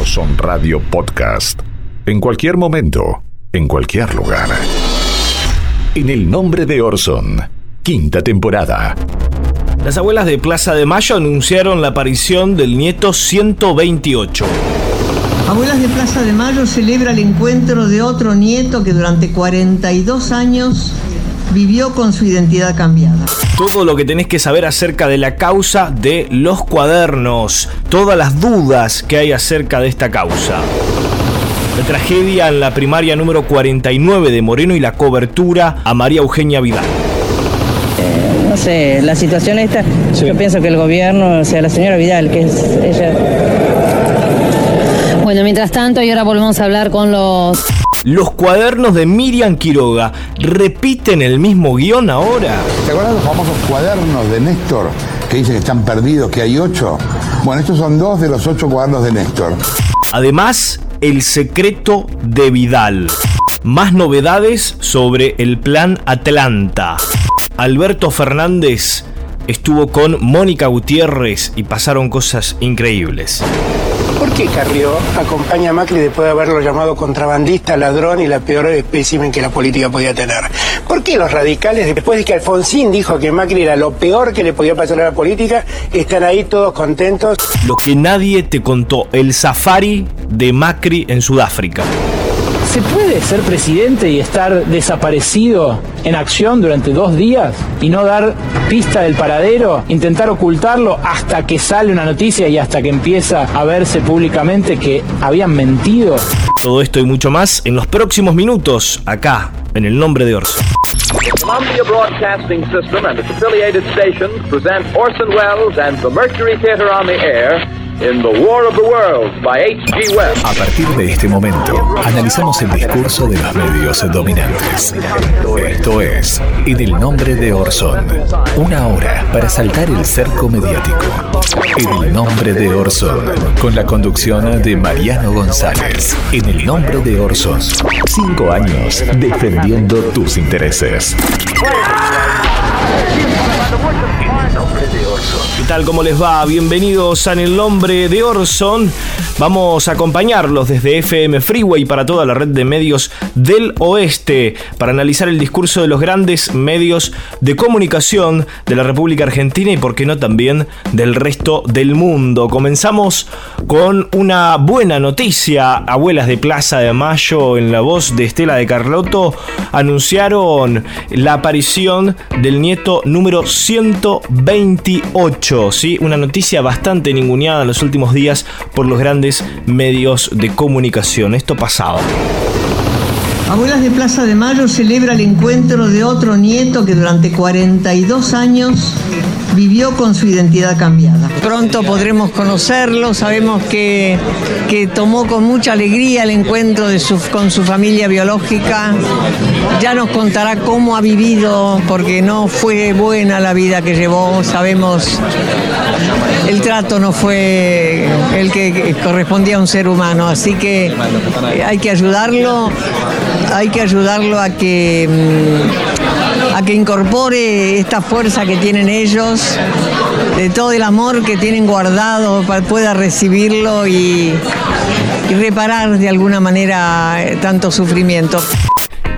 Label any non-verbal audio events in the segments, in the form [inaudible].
Orson Radio Podcast. En cualquier momento, en cualquier lugar. En el nombre de Orson, quinta temporada. Las abuelas de Plaza de Mayo anunciaron la aparición del nieto 128. Abuelas de Plaza de Mayo celebra el encuentro de otro nieto que durante 42 años vivió con su identidad cambiada. Todo lo que tenés que saber acerca de la causa de los cuadernos, todas las dudas que hay acerca de esta causa. La tragedia en la primaria número 49 de Moreno y la cobertura a María Eugenia Vidal. no sé, la situación esta, yo pienso que el gobierno, o sea, la señora Vidal, que es ella. Bueno, mientras tanto, y ahora volvemos a hablar con los los cuadernos de Miriam Quiroga repiten el mismo guion ahora. ¿Te acuerdas de los famosos cuadernos de Néstor que dicen que están perdidos, que hay ocho? Bueno, estos son dos de los ocho cuadernos de Néstor. Además, el secreto de Vidal. Más novedades sobre el plan Atlanta. Alberto Fernández estuvo con Mónica Gutiérrez y pasaron cosas increíbles. ¿Por qué Carrió acompaña a Macri después de haberlo llamado contrabandista, ladrón y la peor espécimen que la política podía tener? ¿Por qué los radicales, después de que Alfonsín dijo que Macri era lo peor que le podía pasar a la política, están ahí todos contentos? Lo que nadie te contó, el safari de Macri en Sudáfrica. ¿Se puede ser presidente y estar desaparecido en acción durante dos días y no dar pista del paradero? Intentar ocultarlo hasta que sale una noticia y hasta que empieza a verse públicamente que habían mentido. Todo esto y mucho más en los próximos minutos, acá, en el nombre de Orson. Columbia Broadcasting System and its affiliated stations present Orson Welles and the Mercury Theater on the Air in The War of the Worlds by H.G. Wells. A partir de este momento, analizamos el discurso de los medios dominantes. Esto es En el nombre de Orson. Una hora para saltar el cerco mediático. En el nombre de Orson. Con la conducción de Mariano González. En el nombre de Orson. Cinco años defendiendo tus intereses. ¿Qué tal? ¿Cómo les va? Bienvenidos a En el nombre de Orson. Vamos a acompañarlos desde FM Freeway para toda la red de medios del oeste para analizar el discurso de los grandes medios de comunicación de la República Argentina y, por qué no, también del resto del mundo. Comenzamos con una buena noticia. Abuelas de Plaza de Mayo, en la voz de Estela de Carlotto, anunciaron la aparición del nieto número 128. ¿sí? Una noticia bastante ninguneada en los últimos días por los grandes medios de comunicación. Esto pasaba. Abuelas de Plaza de Mayo celebra el encuentro de otro nieto que durante 42 años vivió con su identidad cambiada. Pronto podremos conocerlo, sabemos que, que tomó con mucha alegría el encuentro de su, con su familia biológica. Ya nos contará cómo ha vivido, porque no fue buena la vida que llevó, sabemos el trato no fue el que correspondía a un ser humano, así que hay que ayudarlo, hay que ayudarlo a que a que incorpore esta fuerza que tienen ellos, de todo el amor que tienen guardado, para pueda recibirlo y, y reparar de alguna manera tanto sufrimiento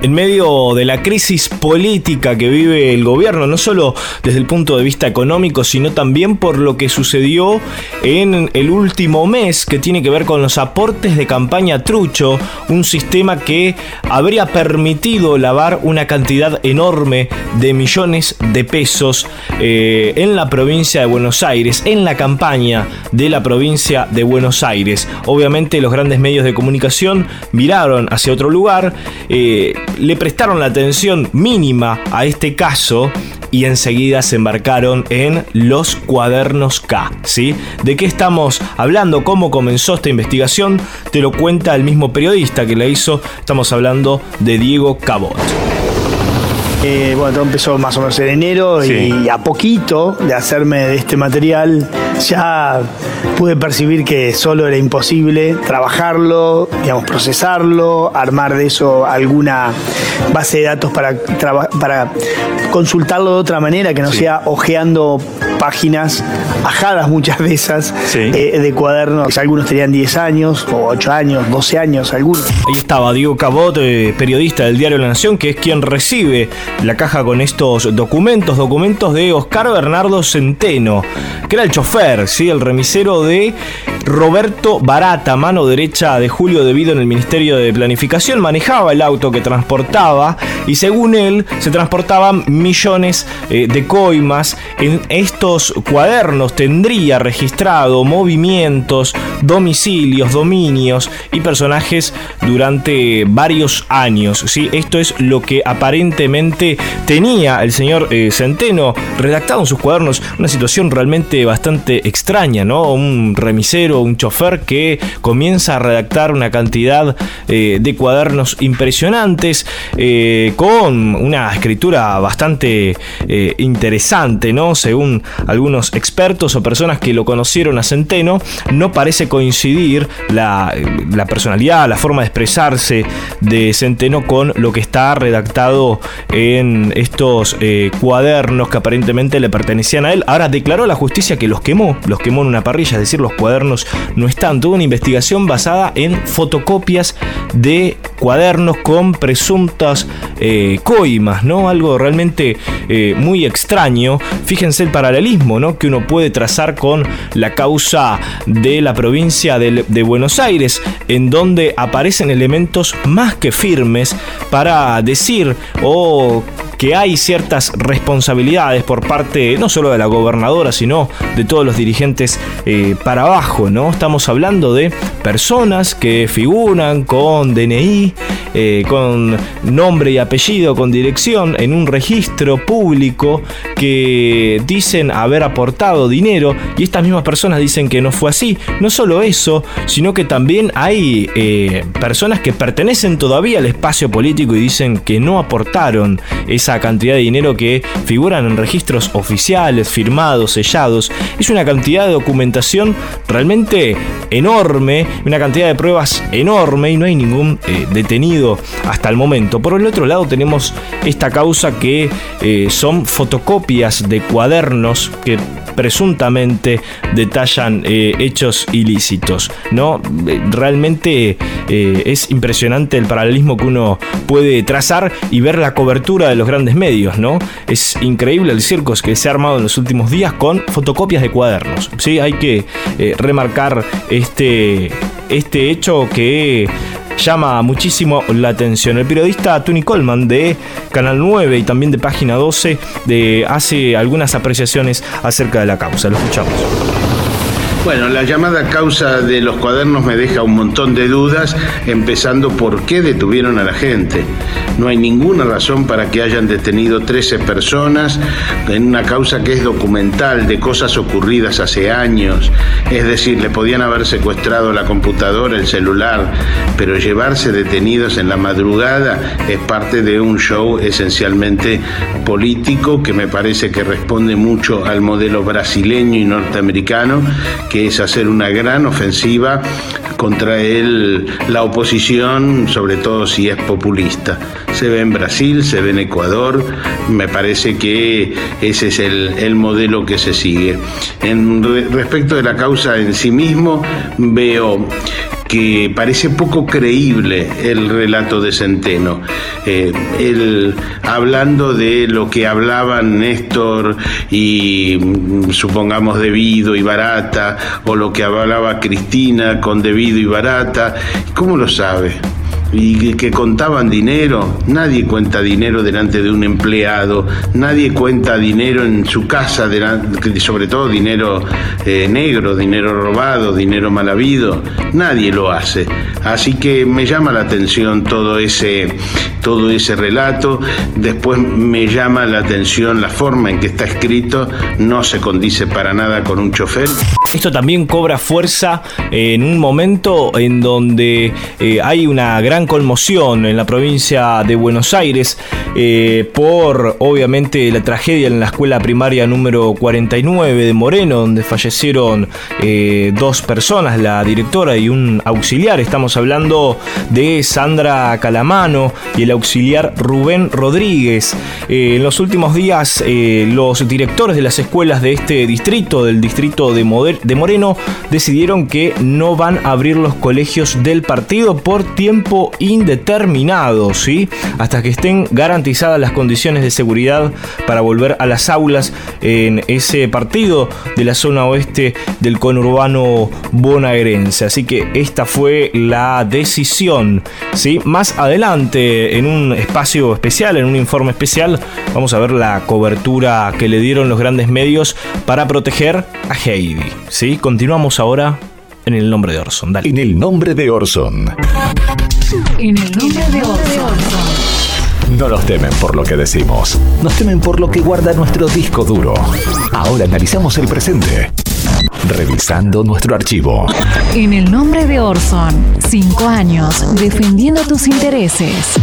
en medio de la crisis política que vive el gobierno, no solo desde el punto de vista económico, sino también por lo que sucedió en el último mes que tiene que ver con los aportes de campaña trucho, un sistema que habría permitido lavar una cantidad enorme de millones de pesos eh, en la provincia de Buenos Aires, en la campaña de la provincia de Buenos Aires. Obviamente los grandes medios de comunicación miraron hacia otro lugar. Eh, le prestaron la atención mínima a este caso y enseguida se embarcaron en los cuadernos K, ¿sí? ¿De qué estamos hablando? ¿Cómo comenzó esta investigación? Te lo cuenta el mismo periodista que la hizo. Estamos hablando de Diego Cabot. Eh, bueno, todo empezó más o menos en enero y a poquito de hacerme de este material ya pude percibir que solo era imposible trabajarlo, digamos, procesarlo, armar de eso alguna base de datos para, para consultarlo de otra manera, que no sea ojeando páginas, ajadas muchas de esas, eh, de cuadernos. Algunos tenían 10 años, o 8 años, 12 años, algunos. Ahí estaba Diego Cabot, eh, periodista del diario La Nación, que es quien recibe la caja con estos documentos, documentos de Oscar Bernardo Centeno, que era el chofer, ¿sí? el remisero de Roberto Barata, mano derecha de Julio Debido en el Ministerio de Planificación, manejaba el auto que transportaba y según él se transportaban millones eh, de coimas. En estos cuadernos tendría registrado movimientos, domicilios, dominios y personajes durante varios años. ¿sí? Esto es lo que aparentemente tenía el señor eh, Centeno redactado en sus cuadernos. Una situación realmente bastante extraña, ¿no? Un remisero, un chofer que comienza a redactar una cantidad eh, de cuadernos impresionantes eh, con una escritura bastante interesante, ¿no? Según algunos expertos o personas que lo conocieron a Centeno, no parece coincidir la, personalidad, la forma de expresarse de Centeno con lo que está redactado en estos eh, cuadernos que aparentemente le pertenecían a él. Ahora declaró la justicia que los quemó, los quemó en una parrilla, es decir, los cuadernos no están. Tuvo una investigación basada en fotocopias de cuadernos con presuntas eh, coimas, ¿no? Algo realmente eh, muy extraño. Fíjense el paralelismo, Que uno puede trazar con la causa de la provincia de, de Buenos Aires, en donde aparecen elementos más que firmes para decir o que hay ciertas responsabilidades por parte no solo de la gobernadora, sino de todos los dirigentes eh, para abajo, ¿no? Estamos hablando de personas que figuran con DNI, eh, con nombre y apellido, con dirección, en un registro público que dicen haber aportado dinero y estas mismas personas dicen que no fue así. No solo eso, sino que también hay eh, personas que pertenecen todavía al espacio político y dicen que no aportaron esa cantidad de dinero que figuran en registros oficiales, firmados, sellados. Es una cantidad de documentación realmente enorme, una cantidad de pruebas enorme y no hay ningún eh, detenido hasta el momento. Por el otro lado tenemos esta causa que eh, son fotocopias de cuadernos que presuntamente detallan eh, hechos ilícitos. ¿no? Realmente es impresionante el paralelismo que uno puede trazar y ver la cobertura de los grandes medios, ¿no? Es increíble el circo que se ha armado en los últimos días con fotocopias de cuadernos. Sí, hay que eh, remarcar este, este hecho que llama muchísimo la atención. El periodista Tony Coleman de Canal 9 y también de Página 12 de, hace algunas apreciaciones acerca de la causa. Lo escuchamos. Bueno, la llamada causa de los cuadernos me deja un montón de dudas, empezando por qué detuvieron a la gente. No hay ninguna razón para que hayan detenido 13 personas en una causa que es documental de cosas ocurridas hace años. Es decir, le podían haber secuestrado la computadora, el celular, pero llevarse detenidos en la madrugada es parte de un show esencialmente político que me parece que responde mucho al modelo brasileño y norteamericano que es hacer una gran ofensiva contra él, la oposición, sobre todo si es populista. Se ve en Brasil, se ve en Ecuador, me parece que ese es el, modelo que se sigue. En respecto de la causa en sí mismo, veo que parece poco creíble el relato de Centeno. Eh, él, hablando de lo que hablaban Néstor y mm, supongamos Debido y Barata, o lo que hablaba Cristina con Debido y Barata, ¿cómo lo sabe? Y que contaban dinero. Nadie cuenta dinero delante de un empleado, nadie cuenta dinero en su casa, sobre todo dinero eh, negro, dinero robado, dinero mal habido. Nadie lo hace. Así que me llama la atención todo ese, todo ese relato. Después me llama la atención la forma en que está escrito. No se condice para nada con un chofer. Esto también cobra fuerza en un momento en donde eh, hay una gran conmoción en la provincia de Buenos Aires eh, por obviamente la tragedia en la escuela primaria número 49 de Moreno, donde fallecieron eh, dos personas, la directora y un auxiliar. Estamos hablando de Sandra Calamano y el auxiliar Rubén Rodríguez. en los últimos días los directores de las escuelas de este distrito, del distrito de, de Moreno, decidieron que no van a abrir los colegios del partido por tiempo indeterminado, ¿sí? Hasta que estén garantizadas las condiciones de seguridad para volver a las aulas en ese partido de la zona oeste del conurbano bonaerense. Así que esta fue la decisión, ¿sí? Más adelante, en un espacio especial, en un informe especial, vamos a ver la cobertura que le dieron los grandes medios para proteger a Heidi, ¿sí? Continuamos ahora en el nombre de Orson. En el nombre de Orson. En el nombre de Orson. No nos temen por lo que decimos, nos temen por lo que guarda nuestro disco duro. Ahora analizamos el presente, revisando nuestro archivo. En el nombre de Orson, cinco años defendiendo tus intereses.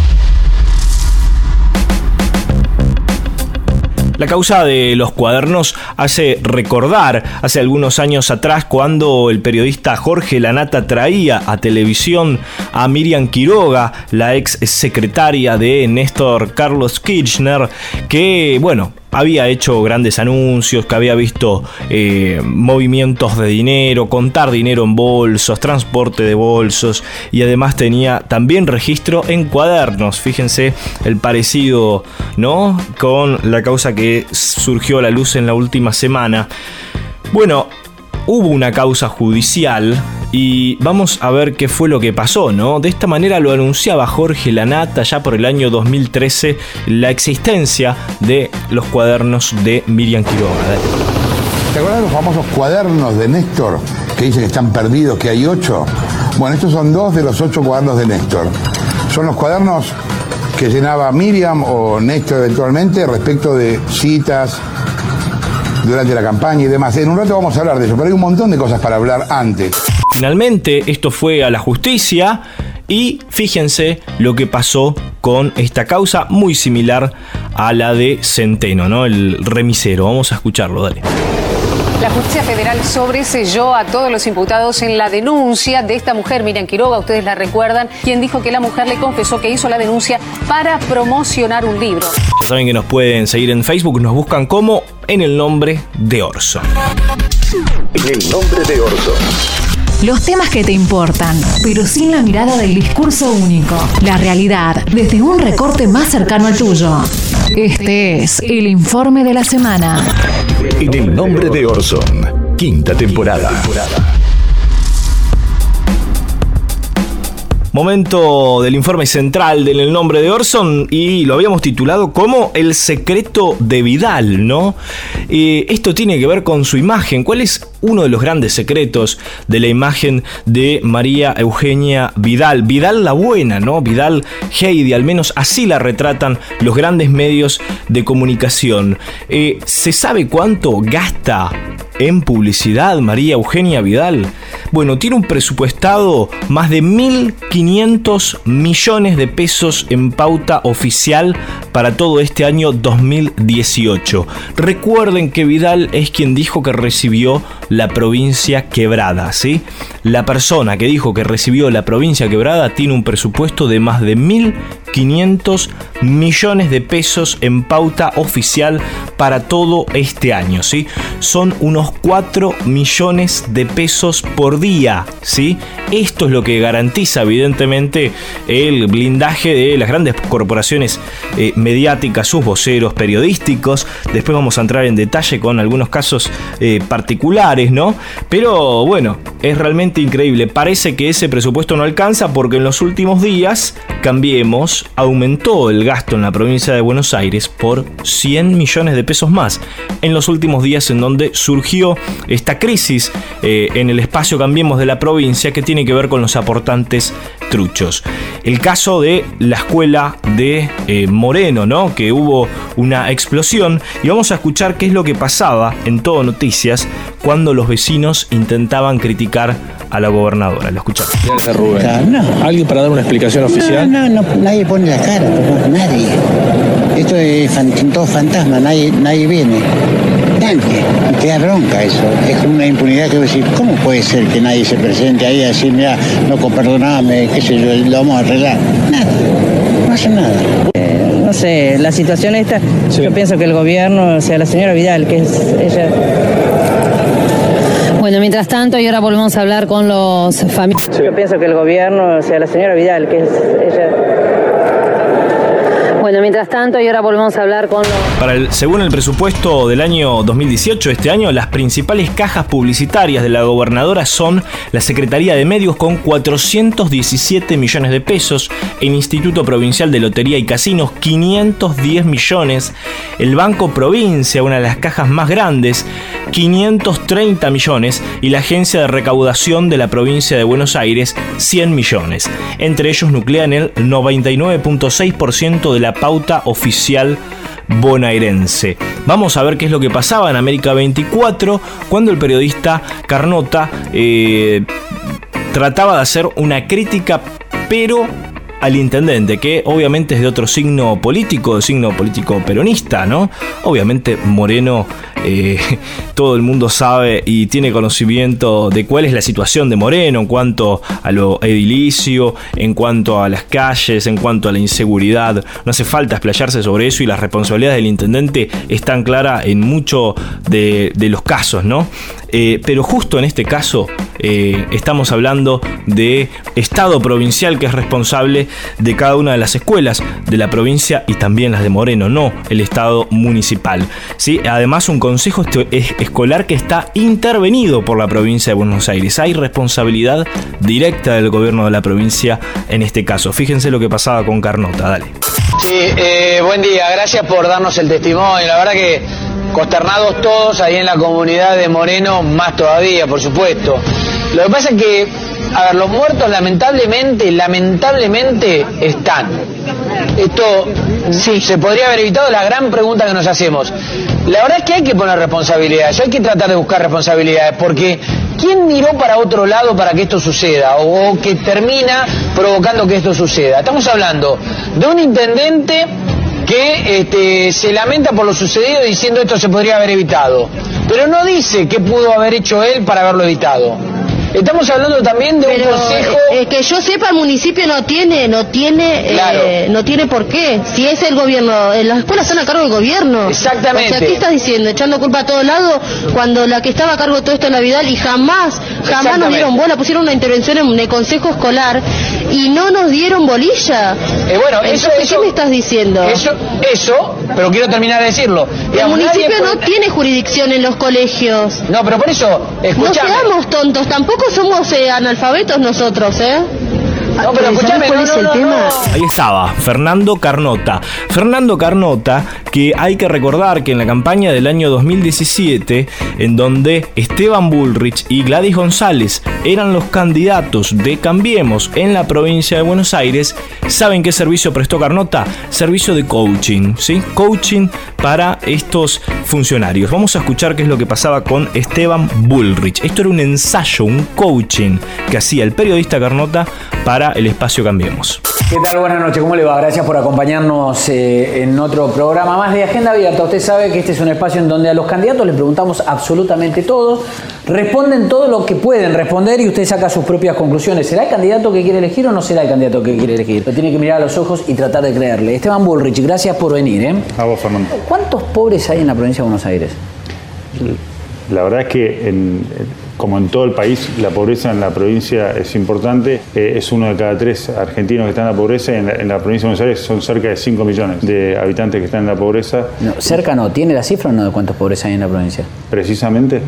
La causa de los cuadernos hace recordar hace algunos años atrás cuando el periodista Jorge Lanata traía a televisión a Miriam Quiroga, la ex secretaria de Néstor Carlos Kirchner, que, bueno, había hecho grandes anuncios, que había visto eh, movimientos de dinero, contar dinero en bolsos, transporte de bolsos y además tenía también registro en cuadernos. Fíjense el parecido, ¿no? Con la causa que surgió a la luz en la última semana. Bueno, hubo una causa judicial y vamos a ver qué fue lo que pasó, ¿no? De esta manera lo anunciaba Jorge Lanata ya por el año 2013 la existencia de los cuadernos de Miriam Quiroga. ¿Te acuerdas de los famosos cuadernos de Néstor que dice que están perdidos, que hay ocho? Bueno, estos son dos de los ocho cuadernos de Néstor. Son los cuadernos que llenaba Miriam o Néstor eventualmente respecto de citas, durante la campaña y demás. En un rato vamos a hablar de eso, pero hay un montón de cosas para hablar antes. Finalmente, esto fue a la justicia y fíjense lo que pasó con esta causa muy similar a la de Centeno, ¿no? El remisero. Vamos a escucharlo, dale. La justicia federal sobreselló a todos los imputados en la denuncia de esta mujer, Miriam Quiroga, ustedes la recuerdan, quien dijo que la mujer le confesó que hizo la denuncia para promocionar un libro. Saben que nos pueden seguir en Facebook, nos buscan como en el nombre de Orso. En el nombre de Orso. Los temas que te importan, pero sin la mirada del discurso único. La realidad desde un recorte más cercano al tuyo. Este es el informe de la semana. En el nombre de Orson, quinta temporada. Momento del informe central del el nombre de Orson y lo habíamos titulado como El secreto de Vidal, ¿no? Eh, esto tiene que ver con su imagen. ¿Cuál es uno de los grandes secretos de la imagen de María Eugenia Vidal? Vidal la buena, ¿no? Vidal Heidi, al menos así la retratan los grandes medios de comunicación. Eh, ¿Se sabe cuánto gasta en publicidad María Eugenia Vidal? Bueno, tiene un presupuestado más de 1.500 millones de pesos en pauta oficial para todo este año 2018. Recuerden que Vidal es quien dijo que recibió la provincia quebrada, ¿sí? La persona que dijo que recibió la provincia quebrada tiene un presupuesto de más de 1.500 millones de pesos en pauta oficial para todo este año, ¿sí? Son unos 4 millones de pesos por día, ¿sí? Esto es lo que garantiza evidentemente el blindaje de las grandes corporaciones eh, mediáticas, sus voceros periodísticos. Después vamos a entrar en detalle con algunos casos eh, particulares, ¿no? Pero bueno, es realmente increíble. Parece que ese presupuesto no alcanza porque en los últimos días, cambiemos, aumentó el gasto en la provincia de Buenos Aires por 100 millones de pesos más. En los últimos días en donde surgió esta crisis eh, en el espacio Cambiemos de la provincia que tiene que ver con los aportantes truchos. El caso de la escuela de eh, Moreno, ¿no? Que hubo una explosión y vamos a escuchar qué es lo que pasaba en Todo Noticias cuando los vecinos intentaban criticar a la gobernadora. Lo escuchamos. ¿Alguien para dar una explicación oficial? No, no, no, nadie pone la cara, nadie. Esto es fan- todo fantasma, nadie, nadie viene. Nadie. Y te da bronca eso. Es como una impunidad que decís, ¿cómo puede ser que nadie se presente ahí a decir, mira, loco, perdoname, qué sé yo, lo vamos a arreglar? Nada, no hace nada. No sé, la situación esta, yo pienso que el gobierno, o sea, la señora Vidal, que es ella... Bueno, mientras tanto, y ahora volvemos a hablar con los familiares. Yo pienso que el gobierno, o sea, la señora Vidal, que es ella... Bueno, mientras tanto, y ahora volvemos a hablar con según el presupuesto del año 2018, este año, las principales cajas publicitarias de la gobernadora son la Secretaría de Medios con 417 millones de pesos, el Instituto Provincial de Lotería y Casinos 510 millones, el Banco Provincia, una de las cajas más grandes, 530 millones y la Agencia de Recaudación de la Provincia de Buenos Aires 100 millones. Entre ellos nuclean el 99.6% de la pauta oficial bonaerense. Vamos a ver qué es lo que pasaba en América 24 cuando el periodista Carnota eh, trataba de hacer una crítica, pero al intendente, que obviamente es de otro signo político, de signo político peronista, ¿no? Obviamente Moreno, eh, [laughs] todo el mundo sabe y tiene conocimiento de cuál es la situación de Moreno en cuanto a lo edilicio, en cuanto a las calles, en cuanto a la inseguridad. No hace falta explayarse sobre eso y las responsabilidades del intendente están claras en muchos de, de los casos, ¿no? Eh, pero justo en este caso eh, estamos hablando de Estado provincial que es responsable de cada una de las escuelas de la provincia y también las de Moreno, no el Estado municipal. ¿sí? Además, un consejo escolar que está intervenido por la provincia de Buenos Aires. Hay responsabilidad directa del gobierno de la provincia en este caso. Fíjense lo que pasaba con Carnota, dale. Sí, eh, buen día, gracias por darnos el testimonio. La verdad que consternados todos ahí en la comunidad de Moreno, más todavía, por supuesto. Lo que pasa es que, a ver, los muertos lamentablemente, lamentablemente están. Esto sí, se podría haber evitado la gran pregunta que nos hacemos. La verdad es que hay que poner responsabilidades, hay que tratar de buscar responsabilidades, porque ¿quién miró para otro lado para que esto suceda o, o que termina provocando que esto suceda? Estamos hablando de un intendente que este, se lamenta por lo sucedido diciendo esto se podría haber evitado, pero no dice qué pudo haber hecho él para haberlo evitado. Estamos hablando también de un consejo... eh, que yo sepa el municipio no tiene no tiene eh, no tiene por qué. Si es el gobierno eh, las escuelas están a cargo del gobierno. Exactamente. o sea qué estás diciendo echando culpa a todos lados cuando la que estaba a cargo de todo esto es la Vidal y jamás jamás nos dieron bola pusieron una intervención en el consejo escolar y no nos dieron bolilla. Eh, bueno, eso, Entonces, eso- qué me estás diciendo Eso, eso, pero quiero terminar de decirlo. el municipio nadie no tiene jurisdicción en los colegios. No, pero por eso, no escuchame. seamos tontos tampoco somos eh, analfabetos nosotros eh No, pero ¿Sabes escuchame, cuál no, es no, el no, tema? Ahí estaba, Fernando Carnota. Fernando Carnota, que hay que recordar que en la campaña del año 2017, en donde Esteban Bullrich y Gladys González eran los candidatos de Cambiemos en la provincia de Buenos Aires, ¿saben qué servicio prestó Carnota? Servicio de coaching, ¿sí? Coaching para estos funcionarios. Vamos a escuchar qué es lo que pasaba con Esteban Bullrich. Esto era un ensayo, un coaching que hacía el periodista Carnota para el espacio Cambiemos. ¿Qué tal? Buenas noches, ¿cómo le va? Gracias por acompañarnos eh, en otro programa más de Agenda Abierta. Usted sabe que este es un espacio en donde a los candidatos les preguntamos absolutamente todo, responden todo lo que pueden responder y usted saca sus propias conclusiones. ¿Será el candidato que quiere elegir o no será el candidato que quiere elegir? Lo tiene que mirar a los ojos y tratar de creerle. Esteban Bullrich, gracias por venir. ¿eh? A vos, Fernando. ¿Cuántos pobres hay en la provincia de Buenos Aires? La verdad es que, en- como en todo el país, la pobreza en la provincia es importante. Eh, es uno de cada tres argentinos que están en la pobreza. En la, en la provincia de Buenos Aires son cerca de 5 millones de habitantes que están en la pobreza. No, cerca no, ¿tiene la cifra o no de cuántos pobres hay en la provincia? Precisamente,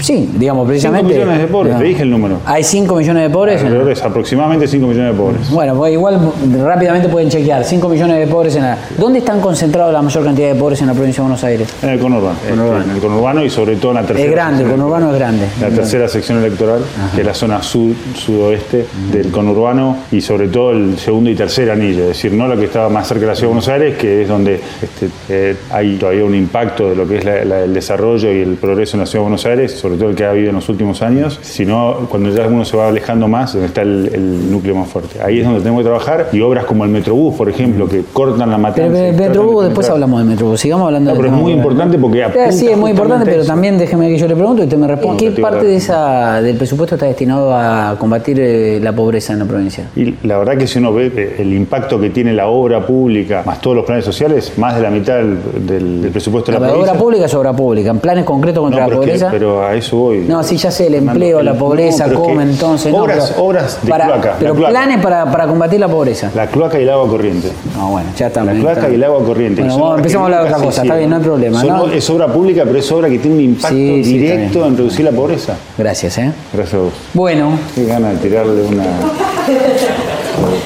Sí, digamos, precisamente. 5 millones de pobres, te dije el número. Hay 5 millones de pobres. Alrededor de aproximadamente 5 millones de pobres. Bueno, pues igual rápidamente pueden chequear. 5 millones de pobres en la. ¿Dónde están concentrados la mayor cantidad de pobres en la provincia de Buenos Aires? En el conurbano. En el conurbano y sobre todo en la tercera. Es grande, el conurbano es grande. La tercera sección electoral, que es la zona sud, sudoeste del conurbano y sobre todo el segundo y tercer anillo. Es decir, no lo que estaba más cerca de la ciudad de Buenos Aires, que es donde este, eh, hay todavía un impacto de lo que es la- la- el desarrollo y el progreso en la ciudad de Buenos Aires, sobre todo el que ha habido en los últimos años, sino cuando ya uno se va alejando más, donde está el, el núcleo más fuerte. Ahí es donde tenemos que trabajar y obras como el Metrobús, por ejemplo, que cortan la matanza. Pero, tratan de Metrobús, después hablamos de Metrobús. Sigamos hablando No, del pero es muy importante porque Eh, apunta Sí, es muy importante, pero también déjeme que yo le pregunto y usted me responde. ¿Qué parte de esa, del presupuesto está destinado a combatir eh, la pobreza en la provincia? Y la verdad que si uno ve eh, el impacto que tiene la obra pública, más todos los planes sociales, más de la mitad del, del- del presupuesto de La la, obra pública es obra pública. ¿En planes concretos contra No, la pero, es que- pobreza? pero a eso voy. No, sí, ya sé, el empleo, la pobreza, no, pero es que cómo entonces. no, obras- pero- obras de para- cloaca, Pero cloaca. planes para, para combatir la pobreza. La cloaca y el agua corriente. No, bueno, ya está. La bien, cloaca está y el agua corriente. Bueno, vamos, empecemos a hablar de otra cosa. Está bien, no hay problema. Son- ¿no? Es obra pública, pero es obra que tiene un impacto Sí, sí, está directo en reducir la pobreza. Gracias, ¿eh? Gracias a vos. Bueno. Qué gana de tirarle una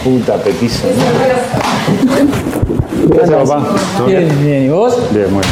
puta petiza. ¿no? Gracias, papá. ¿Todo Bien, bien. ¿Y vos? Bien, bueno.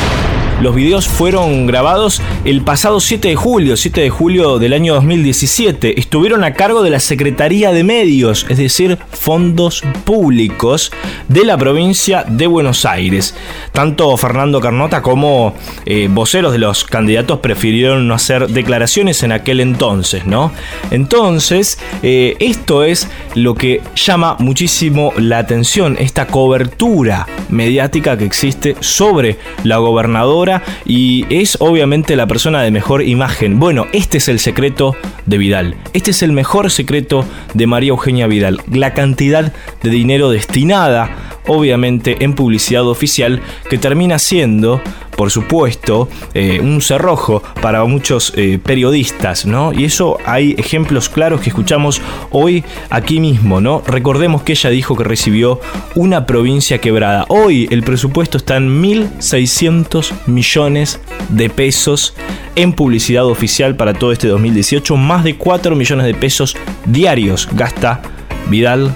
Los videos fueron grabados el pasado 7 de julio, 7 de julio del año 2017. Estuvieron a cargo de la Secretaría de Medios, es decir, fondos públicos de la provincia de Buenos Aires. Tanto Fernando Carnota como eh, voceros de los candidatos prefirieron no hacer declaraciones en aquel entonces, ¿no? Entonces, eh, esto es lo que llama muchísimo la atención, esta cobertura mediática que existe sobre la gobernadora y es obviamente la persona de mejor imagen. Bueno, este es el secreto de Vidal. Este es el mejor secreto de María Eugenia Vidal. La cantidad de dinero destinada, obviamente, en publicidad oficial que termina siendo, por supuesto, eh, un cerrojo para muchos eh, periodistas, ¿no? Y eso hay ejemplos claros que escuchamos hoy aquí mismo, ¿no? Recordemos que ella dijo que recibió una provincia quebrada. Hoy el presupuesto está en 1.600 millones de pesos en publicidad oficial para todo este 2018. Más de 4 millones de pesos diarios gasta Vidal,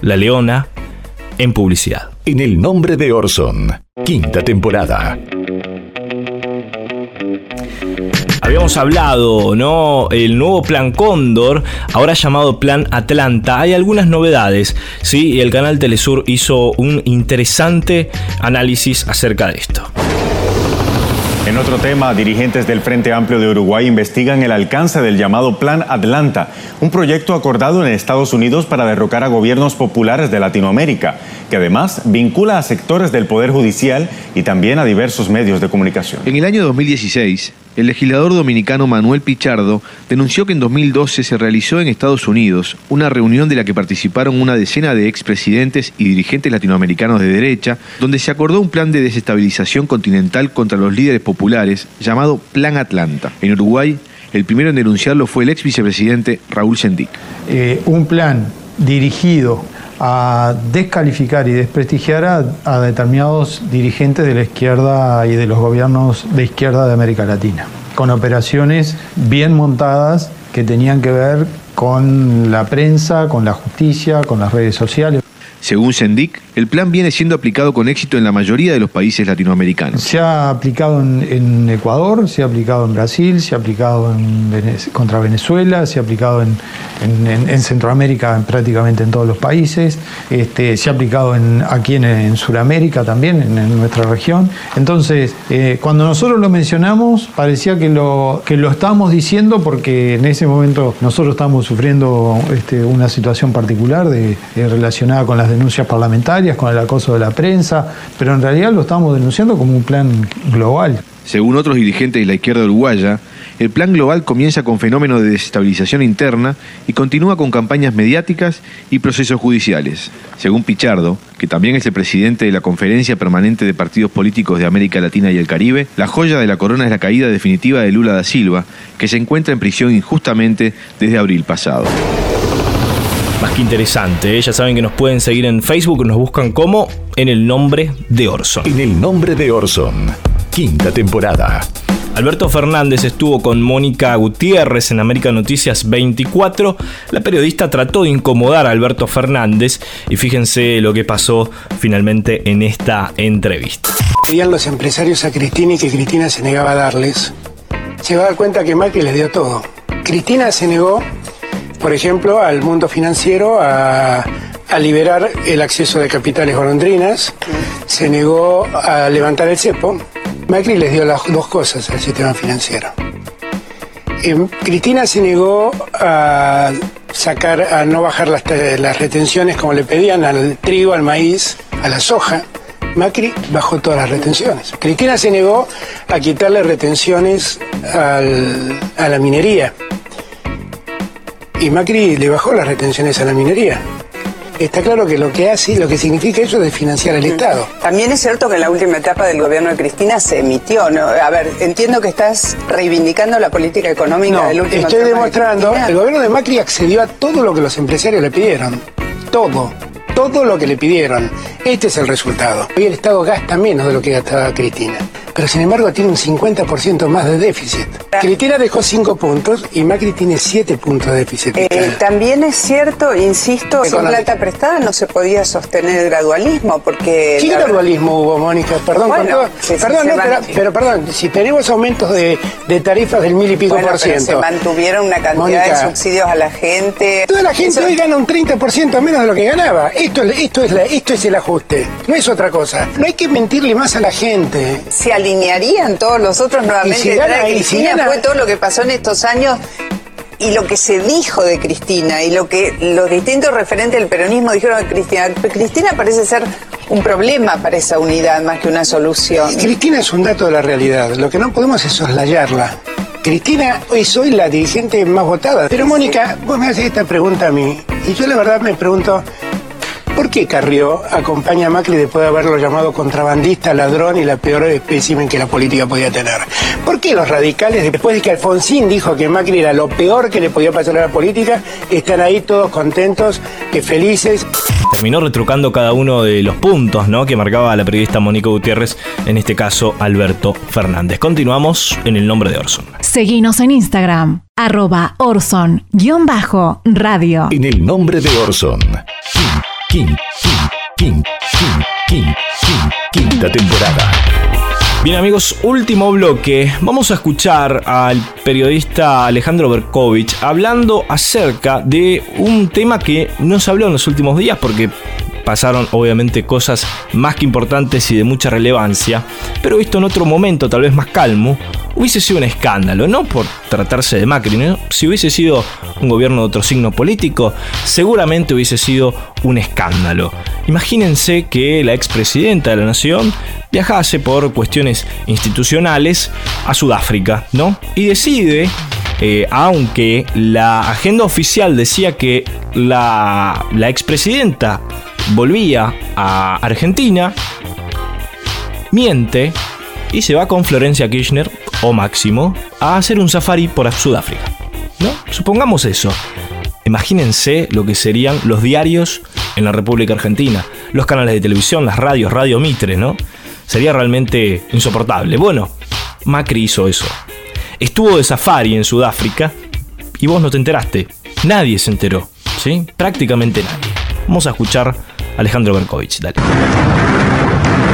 la Leona, en publicidad. En el nombre de Orson, quinta temporada. Habíamos hablado, ¿no? El nuevo plan Cóndor, ahora llamado Plan Atlanta. Hay algunas novedades, ¿sí? Y el canal Telesur hizo un interesante análisis acerca de esto. En otro tema, dirigentes del Frente Amplio de Uruguay investigan el alcance del llamado Plan Atlanta, un proyecto acordado en Estados Unidos para derrocar a gobiernos populares de Latinoamérica, que además vincula a sectores del Poder Judicial y también a diversos medios de comunicación. En el año 2016, el legislador dominicano Manuel Pichardo denunció que en 2012 se realizó en Estados Unidos una reunión de la que participaron una decena de expresidentes y dirigentes latinoamericanos de derecha, donde se acordó un plan de desestabilización continental contra los líderes populares llamado Plan Atlanta. En Uruguay, el primero en denunciarlo fue el ex vicepresidente Raúl Sendic. eh, un plan dirigido a descalificar y desprestigiar a, determinados dirigentes de la izquierda y de los gobiernos de izquierda de América Latina, con operaciones bien montadas que tenían que ver con la prensa, con la justicia, con las redes sociales. Según Sendic, el plan viene siendo aplicado con éxito en la mayoría de los países latinoamericanos. Se ha aplicado en, Ecuador, se ha aplicado en Brasil, se ha aplicado contra Venezuela, se ha aplicado en, en- en- en Centroamérica en prácticamente en todos los países, este, se ha aplicado aquí en, Sudamérica también, en, nuestra región. Entonces, eh, cuando nosotros lo mencionamos, parecía que lo, que lo estábamos diciendo porque en ese momento nosotros estábamos sufriendo este, una situación particular eh, relacionada con las denuncias parlamentarias, con el acoso de la prensa, pero en realidad lo estamos denunciando como un plan global. Según otros dirigentes de la izquierda uruguaya, el plan global comienza con fenómenos de desestabilización interna y continúa con campañas mediáticas y procesos judiciales. Según Pichardo, que también es el presidente de la Conferencia Permanente de Partidos Políticos de América Latina y el Caribe, la joya de la corona es la caída definitiva de Lula da Silva, que se encuentra en prisión injustamente desde abril pasado. Más que interesante, ¿eh? ya saben que nos pueden seguir en Facebook, nos buscan como en el nombre de Orson. En el nombre de Orson, quinta temporada. Alberto Fernández estuvo con Mónica Gutiérrez en América Noticias 24. La periodista trató de incomodar a Alberto Fernández y fíjense lo que pasó finalmente en esta entrevista. Pedían los empresarios a Cristina y que Cristina se negaba a darles. Se va a dar cuenta que Macri les dio todo. Cristina se negó, por ejemplo, al mundo financiero a, liberar el acceso de capitales golondrinas, se negó a levantar el cepo. Macri les dio las dos cosas al sistema financiero. Eh, Cristina se negó a sacar, a no bajar las, las retenciones como le pedían al trigo, al maíz, a la soja. Macri bajó todas las retenciones. Cristina se negó a quitarle retenciones a la minería. Y Macri le bajó las retenciones a la minería. Está claro que lo que hace, lo que significa eso es financiar al Estado. También es cierto que en la última etapa del gobierno de Cristina se emitió, ¿no? A ver, entiendo que estás reivindicando la política económica No, del último estoy demostrando, el gobierno de Macri accedió a todo lo que los empresarios le pidieron. Todo. Todo lo que le pidieron. Este es el resultado. Hoy el Estado gasta menos de lo que gastaba Cristina. Pero sin embargo tiene un 50% más de déficit. Cristina dejó 5 puntos y Macri tiene 7 puntos de déficit. Eh, también es cierto, insisto, sin plata prestada no se podía sostener el gradualismo porque... ¿Qué gradualismo hubo, Mónica? Perdón, Bueno, todo- perdón, no, pero, pero perdón, si tenemos aumentos de, de tarifas del mil y pico Bueno, por pero se ciento. mantuvieron una cantidad Mónica, de subsidios a la gente. Toda la gente Eso- hoy gana un 30% menos de lo que ganaba. Esto, es- esto, es la- esto es el ajuste, no es otra cosa. No hay que mentirle más a la gente. Alinearían todos los otros nuevamente Y si detrás gana- de y si Cristina fue todo lo que pasó en estos años y lo que se dijo de Cristina y lo que los distintos referentes del peronismo dijeron de Cristina. Cristina parece ser un problema para esa unidad más que una solución. Cristina es un dato de la realidad. Lo que no podemos es soslayarla. Cristina hoy la dirigente más votada. Pero Mónica, vos me haces esta pregunta a mí. Y yo la verdad me pregunto, ¿por qué Carrió acompaña a Macri después de haberlo llamado contrabandista, ladrón y la peor espécimen que la política podía tener? ¿Por qué los radicales, después de que Alfonsín dijo que Macri era lo peor que le podía pasar a la política, están ahí todos contentos, que felices? Terminó retrucando cada uno de los puntos ¿no? que marcaba la periodista Mónica Gutiérrez, en este caso Alberto Fernández. Continuamos en el nombre de Orson. Seguinos en Instagram, arroba Orson-radio. En el nombre de Orson. King, King, King, quinta temporada. Bien amigos, último bloque. Vamos a escuchar al periodista Alejandro Berkovich hablando acerca de un tema que no se habló en los últimos días porque pasaron obviamente cosas más que importantes y de mucha relevancia, pero visto en otro momento tal vez más calmo, hubiese sido un escándalo, no por tratarse de Macri, ¿no? si hubiese sido un gobierno de otro signo político, seguramente hubiese sido un escándalo. Imagínense que la expresidenta de la nación viajase por cuestiones institucionales a Sudáfrica, ¿no? Y decide, eh, aunque la agenda oficial decía que la, la expresidenta volvía a Argentina, miente y se va con Florencia Kirchner o Máximo a hacer un safari por Sudáfrica. ¿No? Supongamos eso. Imagínense lo que serían los diarios en la República Argentina, los canales de televisión, las radios, Radio Mitre, ¿no? Sería realmente insoportable. Bueno, Macri hizo eso. Estuvo de safari en Sudáfrica y vos no te enteraste. Nadie se enteró, ¿sí? Prácticamente nadie. Vamos a escuchar a Alejandro Berkovich, dale.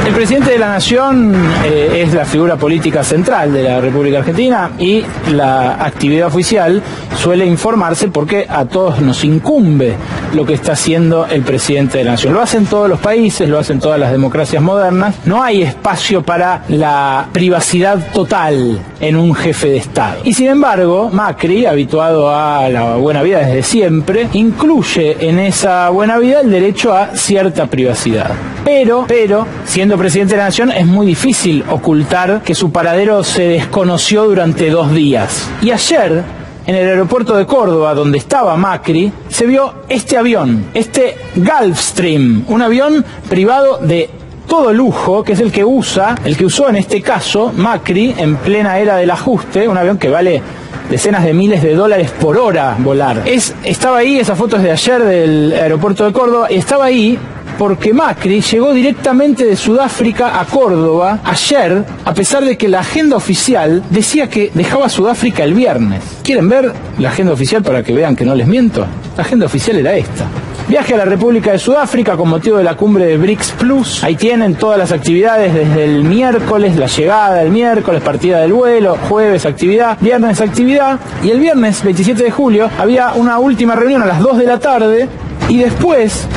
El presidente de la Nación eh, es la figura política central de la República Argentina y la actividad oficial suele informarse porque a todos nos incumbe lo que está haciendo el presidente de la Nación. Lo hacen todos los países, lo hacen todas las democracias modernas. No hay espacio para la privacidad total en un jefe de Estado. Y sin embargo, Macri, habituado a la buena vida desde siempre, incluye en esa buena vida el derecho a cierta privacidad. Pero, pero, siendo presidente de la Nación es muy difícil ocultar que su paradero se desconoció durante dos días. Y ayer, en el aeropuerto de Córdoba, donde estaba Macri, se vio este avión, este Gulfstream, un avión privado de todo lujo, que es el que usa, el que usó en este caso Macri en plena era del ajuste, un avión que vale decenas de miles de dólares por hora volar. Es, estaba ahí, esa foto es de ayer del aeropuerto de Córdoba, estaba ahí porque Macri llegó directamente de Sudáfrica a Córdoba ayer, a pesar de que la agenda oficial decía que dejaba Sudáfrica el viernes. ¿Quieren ver la agenda oficial para que vean que no les miento? La agenda oficial era esta. Viaje a la República de Sudáfrica con motivo de la cumbre de BRICS Plus. Ahí tienen todas las actividades desde el miércoles, la llegada del miércoles, partida del vuelo, jueves actividad, viernes actividad. Y el viernes 27 de julio había una última reunión a las 2 de la tarde y después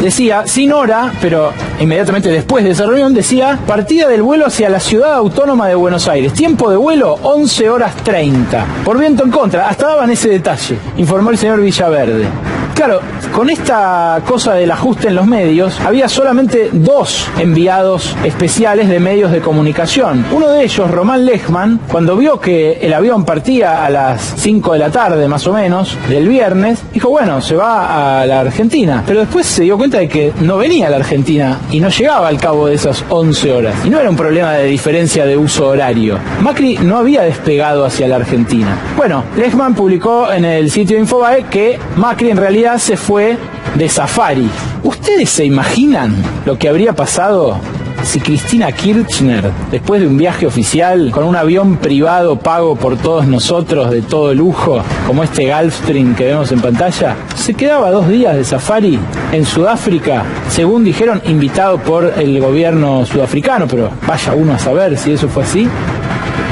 decía, sin hora, pero inmediatamente después de esa reunión, decía, partida del vuelo hacia la ciudad autónoma de Buenos Aires. Tiempo de vuelo, 11 horas 30. Por viento en contra, hasta daban ese detalle, informó el señor Villaverde. Claro, con esta cosa del ajuste en los medios, había solamente dos enviados especiales de medios de comunicación. Uno de ellos, Román Lechman, cuando vio que el avión partía a las 5 de la tarde más o menos del viernes, dijo, bueno, se va a la Argentina. Pero después se dio cuenta de que no venía a la Argentina y no llegaba al cabo de esas 11 horas. Y no era un problema de diferencia de uso horario. Macri no había despegado hacia la Argentina. Bueno, Lechman publicó en el sitio Infobae que Macri en realidad se fue de safari. ¿Ustedes se imaginan lo que habría pasado si Cristina Kirchner, después de un viaje oficial con un avión privado pago por todos nosotros de todo lujo, como este Gulfstream que vemos en pantalla, se quedaba dos días de safari en Sudáfrica, según dijeron, invitado por el gobierno sudafricano, pero vaya uno a saber si eso fue así?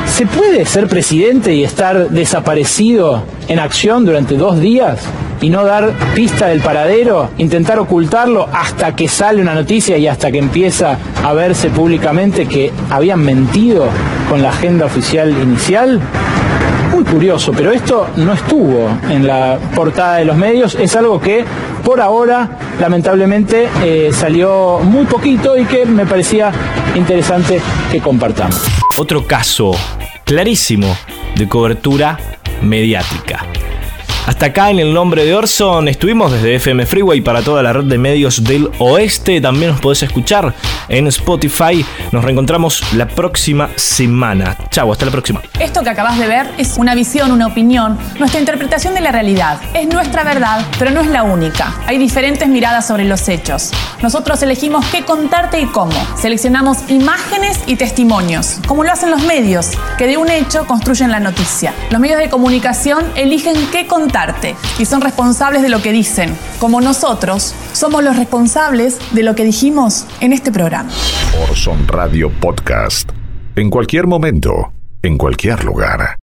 ¿Se puede ser presidente y estar desaparecido en acción durante dos días? Y no dar pista del paradero, intentar ocultarlo hasta que sale una noticia y hasta que empieza a verse públicamente que habían mentido con la agenda oficial inicial? Muy curioso, pero esto no estuvo en la portada de los medios, es algo que por ahora lamentablemente eh, salió muy poquito y que me parecía interesante que compartamos. Otro caso clarísimo de cobertura mediática. Hasta acá en el nombre de Orson estuvimos desde FM Freeway para toda la red de medios del oeste. También nos podés escuchar en Spotify. Nos reencontramos la próxima semana. Chau, hasta la próxima. Esto que acabas de ver es una visión, una opinión, nuestra interpretación de la realidad. Es nuestra verdad, pero no es la única. Hay diferentes miradas sobre los hechos. Nosotros elegimos qué contarte y cómo. Seleccionamos imágenes y testimonios, como lo hacen los medios, que de un hecho construyen la noticia. Los medios de comunicación eligen qué y son responsables de lo que dicen, como nosotros somos los responsables de lo que dijimos en este programa. Orson Radio Podcast. En cualquier momento, en cualquier lugar.